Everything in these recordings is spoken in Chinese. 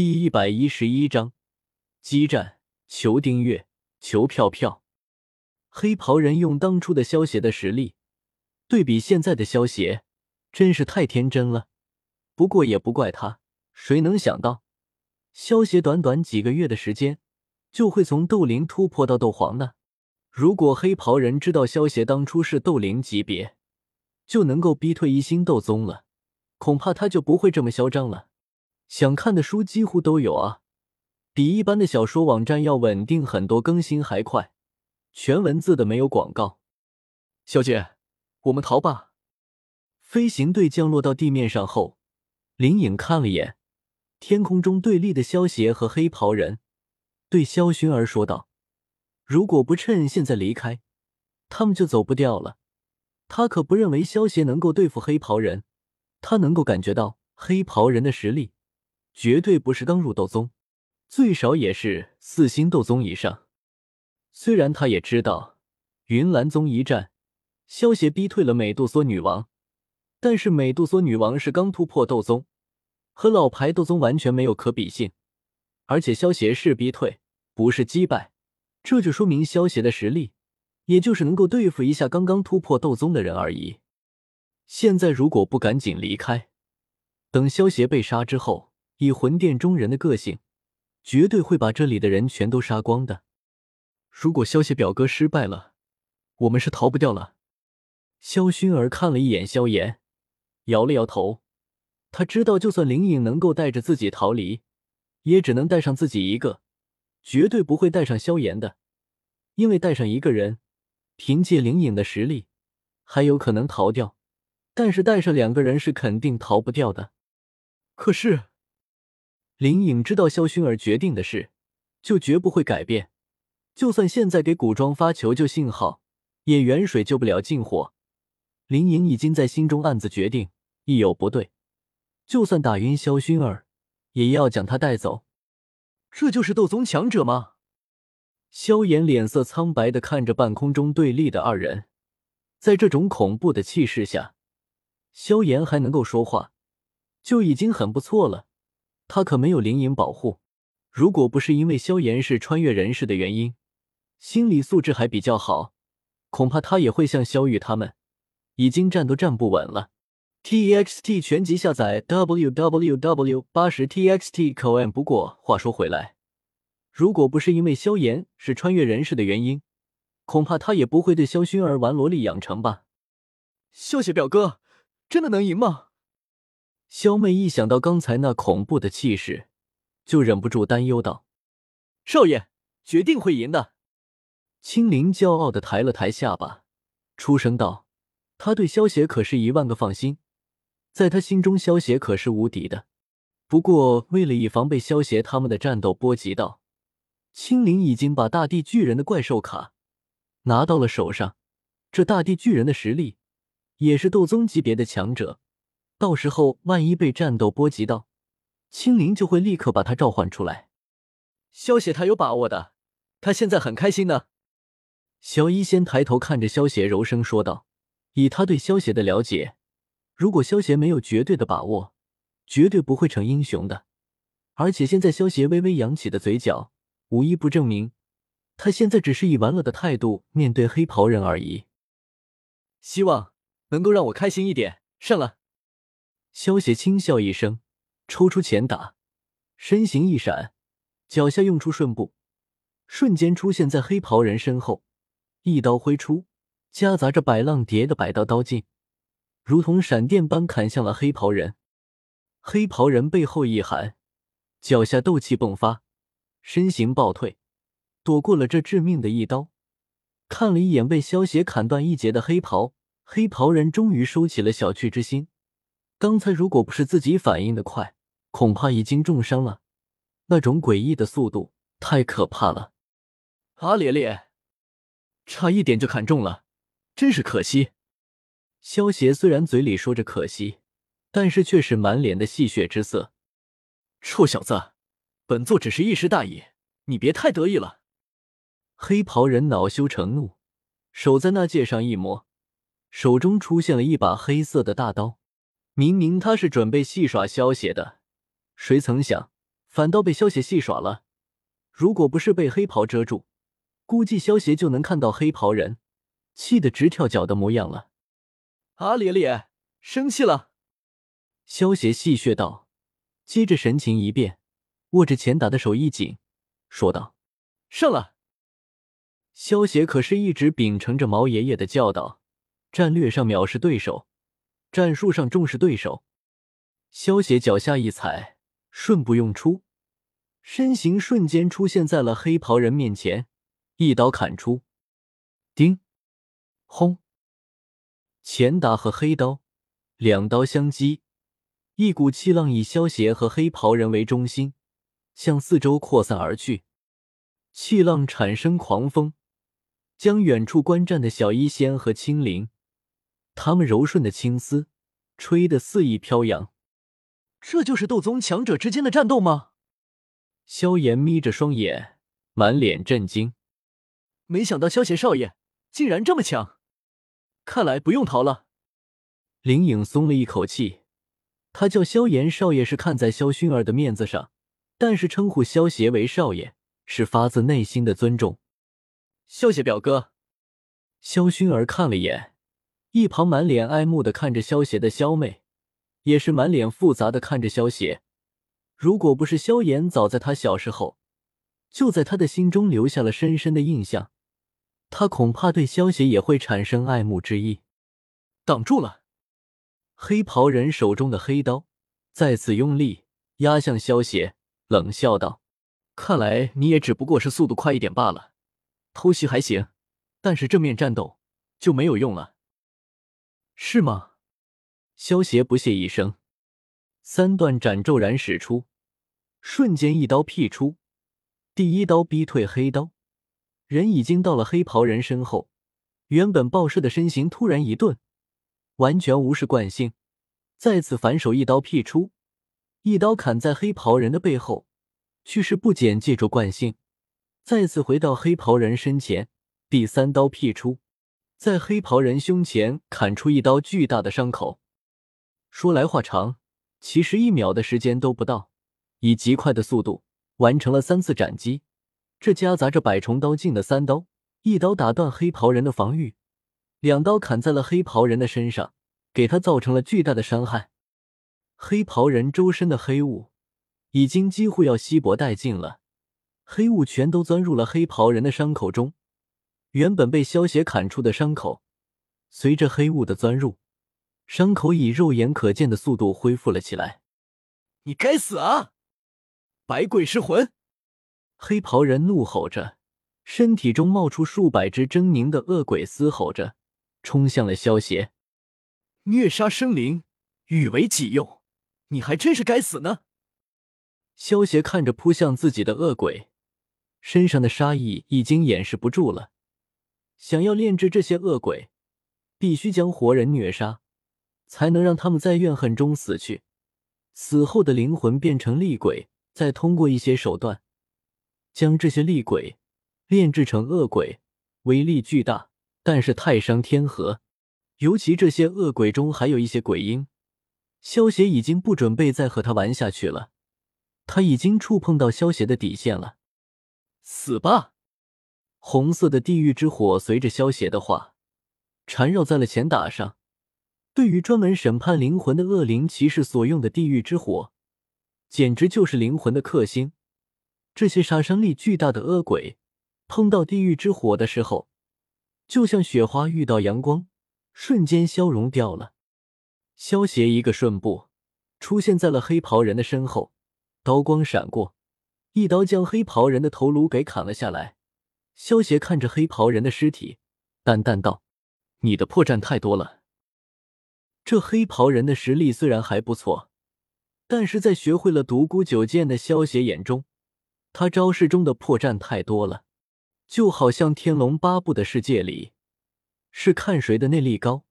第一百一十一章激战，求订阅，求票票。黑袍人用当初的萧邪的实力对比现在的萧邪，真是太天真了。不过也不怪他，谁能想到萧邪短短几个月的时间就会从斗灵突破到斗皇呢？如果黑袍人知道萧邪当初是斗灵级别，就能够逼退一星斗宗了，恐怕他就不会这么嚣张了。想看的书几乎都有啊，比一般的小说网站要稳定很多，更新还快，全文字的没有广告。小姐，我们逃吧。飞行队降落到地面上后，林颖看了眼天空中对立的萧邪和黑袍人，对萧薰儿说道：“如果不趁现在离开，他们就走不掉了。他可不认为萧邪能够对付黑袍人，他能够感觉到黑袍人的实力。”绝对不是刚入斗宗，最少也是四星斗宗以上。虽然他也知道云岚宗一战，萧协逼退了美杜莎女王，但是美杜莎女王是刚突破斗宗，和老牌斗宗完全没有可比性。而且萧协是逼退，不是击败，这就说明萧协的实力，也就是能够对付一下刚刚突破斗宗的人而已。现在如果不赶紧离开，等萧协被杀之后。以魂殿中人的个性，绝对会把这里的人全都杀光的。如果萧邪表哥失败了，我们是逃不掉了。萧薰儿看了一眼萧炎，摇了摇头。他知道，就算灵影能够带着自己逃离，也只能带上自己一个，绝对不会带上萧炎的。因为带上一个人，凭借灵隐的实力，还有可能逃掉；但是带上两个人，是肯定逃不掉的。可是。林颖知道萧薰儿决定的事，就绝不会改变。就算现在给古装发求救信号，也远水救不了近火。林颖已经在心中暗自决定，一有不对，就算打晕萧薰儿，也要将他带走。这就是斗宗强者吗？萧炎脸色苍白的看着半空中对立的二人，在这种恐怖的气势下，萧炎还能够说话，就已经很不错了。他可没有灵隐保护，如果不是因为萧炎是穿越人士的原因，心理素质还比较好，恐怕他也会像萧玉他们，已经站都站不稳了。T X T 全集下载 W W W 八十 T X T 口 M。不过话说回来，如果不是因为萧炎是穿越人士的原因，恐怕他也不会对萧薰儿玩萝莉养成吧。谢谢表哥，真的能赢吗？萧妹一想到刚才那恐怖的气势，就忍不住担忧道：“少爷，决定会赢的。”青灵骄傲的抬了抬下巴，出声道：“他对萧邪可是一万个放心，在他心中，萧邪可是无敌的。不过，为了以防被萧邪他们的战斗波及到，青灵已经把大地巨人的怪兽卡拿到了手上。这大地巨人的实力也是斗宗级别的强者。”到时候万一被战斗波及到，青灵就会立刻把他召唤出来。萧邪他有把握的，他现在很开心呢。小医仙抬头看着萧邪，柔声说道：“以他对萧邪的了解，如果萧邪没有绝对的把握，绝对不会成英雄的。而且现在萧邪微微扬起的嘴角，无一不证明他现在只是以玩乐的态度面对黑袍人而已。希望能够让我开心一点，胜了。”萧邪轻笑一声，抽出前打，身形一闪，脚下用出顺步，瞬间出现在黑袍人身后，一刀挥出，夹杂着百浪蝶的百道刀劲，如同闪电般砍向了黑袍人。黑袍人背后一寒，脚下斗气迸发，身形暴退，躲过了这致命的一刀。看了一眼被萧邪砍断一截的黑袍，黑袍人终于收起了小觑之心。刚才如果不是自己反应的快，恐怕已经重伤了。那种诡异的速度太可怕了。阿烈烈，差一点就砍中了，真是可惜。萧邪虽然嘴里说着可惜，但是却是满脸的戏谑之色。臭小子，本座只是一时大意，你别太得意了。黑袍人恼羞成怒，手在那戒上一抹，手中出现了一把黑色的大刀。明明他是准备戏耍萧邪的，谁曾想反倒被萧邪戏耍了。如果不是被黑袍遮住，估计萧邪就能看到黑袍人气得直跳脚的模样了。阿咧咧生气了。萧邪戏谑道，接着神情一变，握着钱打的手一紧，说道：“上了。”萧邪可是一直秉承着毛爷爷的教导，战略上藐视对手，战术上重视对手。萧邪脚下一踩，瞬不用出，身形瞬间出现在了黑袍人面前，一刀砍出。叮，轰！前打和黑刀两刀相击，一股气浪以萧邪和黑袍人为中心，向四周扩散而去。气浪产生狂风。将远处观战的小医仙和青灵，他们柔顺的青丝吹得肆意飘扬。这就是斗宗强者之间的战斗吗？萧炎眯着双眼，满脸震惊。没想到萧邪少爷竟然这么强，看来不用逃了。林颖松了一口气，他叫萧炎少爷是看在萧薰儿的面子上，但是称呼萧邪为少爷是发自内心的尊重。萧邪表哥，萧薰儿看了眼一旁满脸爱慕的看着萧邪的萧妹，也是满脸复杂的看着萧邪。如果不是萧炎早在他小时候就在他的心中留下了深深的印象，他恐怕对萧邪也会产生爱慕之意。挡住了，黑袍人手中的黑刀再次用力压向萧邪，冷笑道：“看来你也只不过是速度快一点罢了。”偷袭还行，但是正面战斗就没有用了，是吗？萧邪不屑一声，三段斩骤然使出，瞬间一刀劈出，第一刀逼退黑刀，人已经到了黑袍人身后，原本暴射的身形突然一顿，完全无视惯性，再次反手一刀劈出，一刀砍在黑袍人的背后，去势不减，借助惯性。再次回到黑袍人身前，第三刀劈出，在黑袍人胸前砍出一刀巨大的伤口。说来话长，其实一秒的时间都不到，以极快的速度完成了三次斩击。这夹杂着百重刀劲的三刀，一刀打断黑袍人的防御，两刀砍在了黑袍人的身上，给他造成了巨大的伤害。黑袍人周身的黑雾已经几乎要稀薄殆尽了。黑雾全都钻入了黑袍人的伤口中，原本被萧邪砍出的伤口，随着黑雾的钻入，伤口以肉眼可见的速度恢复了起来。你该死啊！百鬼噬魂！黑袍人怒吼着，身体中冒出数百只狰狞的恶鬼，嘶吼着冲向了萧邪。虐杀生灵，欲为己用，你还真是该死呢！萧邪看着扑向自己的恶鬼。身上的杀意已经掩饰不住了，想要炼制这些恶鬼，必须将活人虐杀，才能让他们在怨恨中死去，死后的灵魂变成厉鬼，再通过一些手段，将这些厉鬼炼制成恶鬼，威力巨大，但是太伤天和。尤其这些恶鬼中还有一些鬼婴，萧邪已经不准备再和他玩下去了，他已经触碰到萧邪的底线了。死吧！红色的地狱之火随着萧邪的话缠绕在了前打上。对于专门审判灵魂的恶灵骑士所用的地狱之火，简直就是灵魂的克星。这些杀伤力巨大的恶鬼碰到地狱之火的时候，就像雪花遇到阳光，瞬间消融掉了。萧邪一个瞬步出现在了黑袍人的身后，刀光闪过。一刀将黑袍人的头颅给砍了下来。萧邪看着黑袍人的尸体，淡淡道：“你的破绽太多了。这黑袍人的实力虽然还不错，但是在学会了独孤九剑的萧邪眼中，他招式中的破绽太多了。就好像天龙八部的世界里，是看谁的内力高，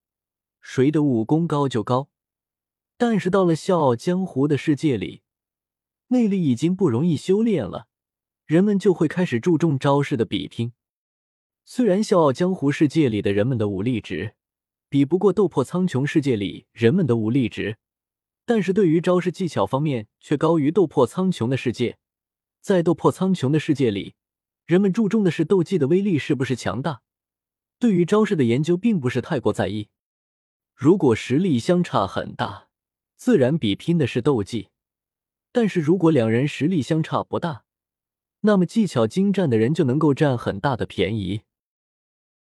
谁的武功高就高。但是到了笑傲江湖的世界里，内力已经不容易修炼了，人们就会开始注重招式的比拼。虽然笑傲江湖世界里的人们的武力值比不过斗破苍穹世界里人们的武力值，但是对于招式技巧方面却高于斗破苍穹的世界。在斗破苍穹的世界里，人们注重的是斗技的威力是不是强大，对于招式的研究并不是太过在意。如果实力相差很大，自然比拼的是斗技；但是如果两人实力相差不大，那么技巧精湛的人就能够占很大的便宜。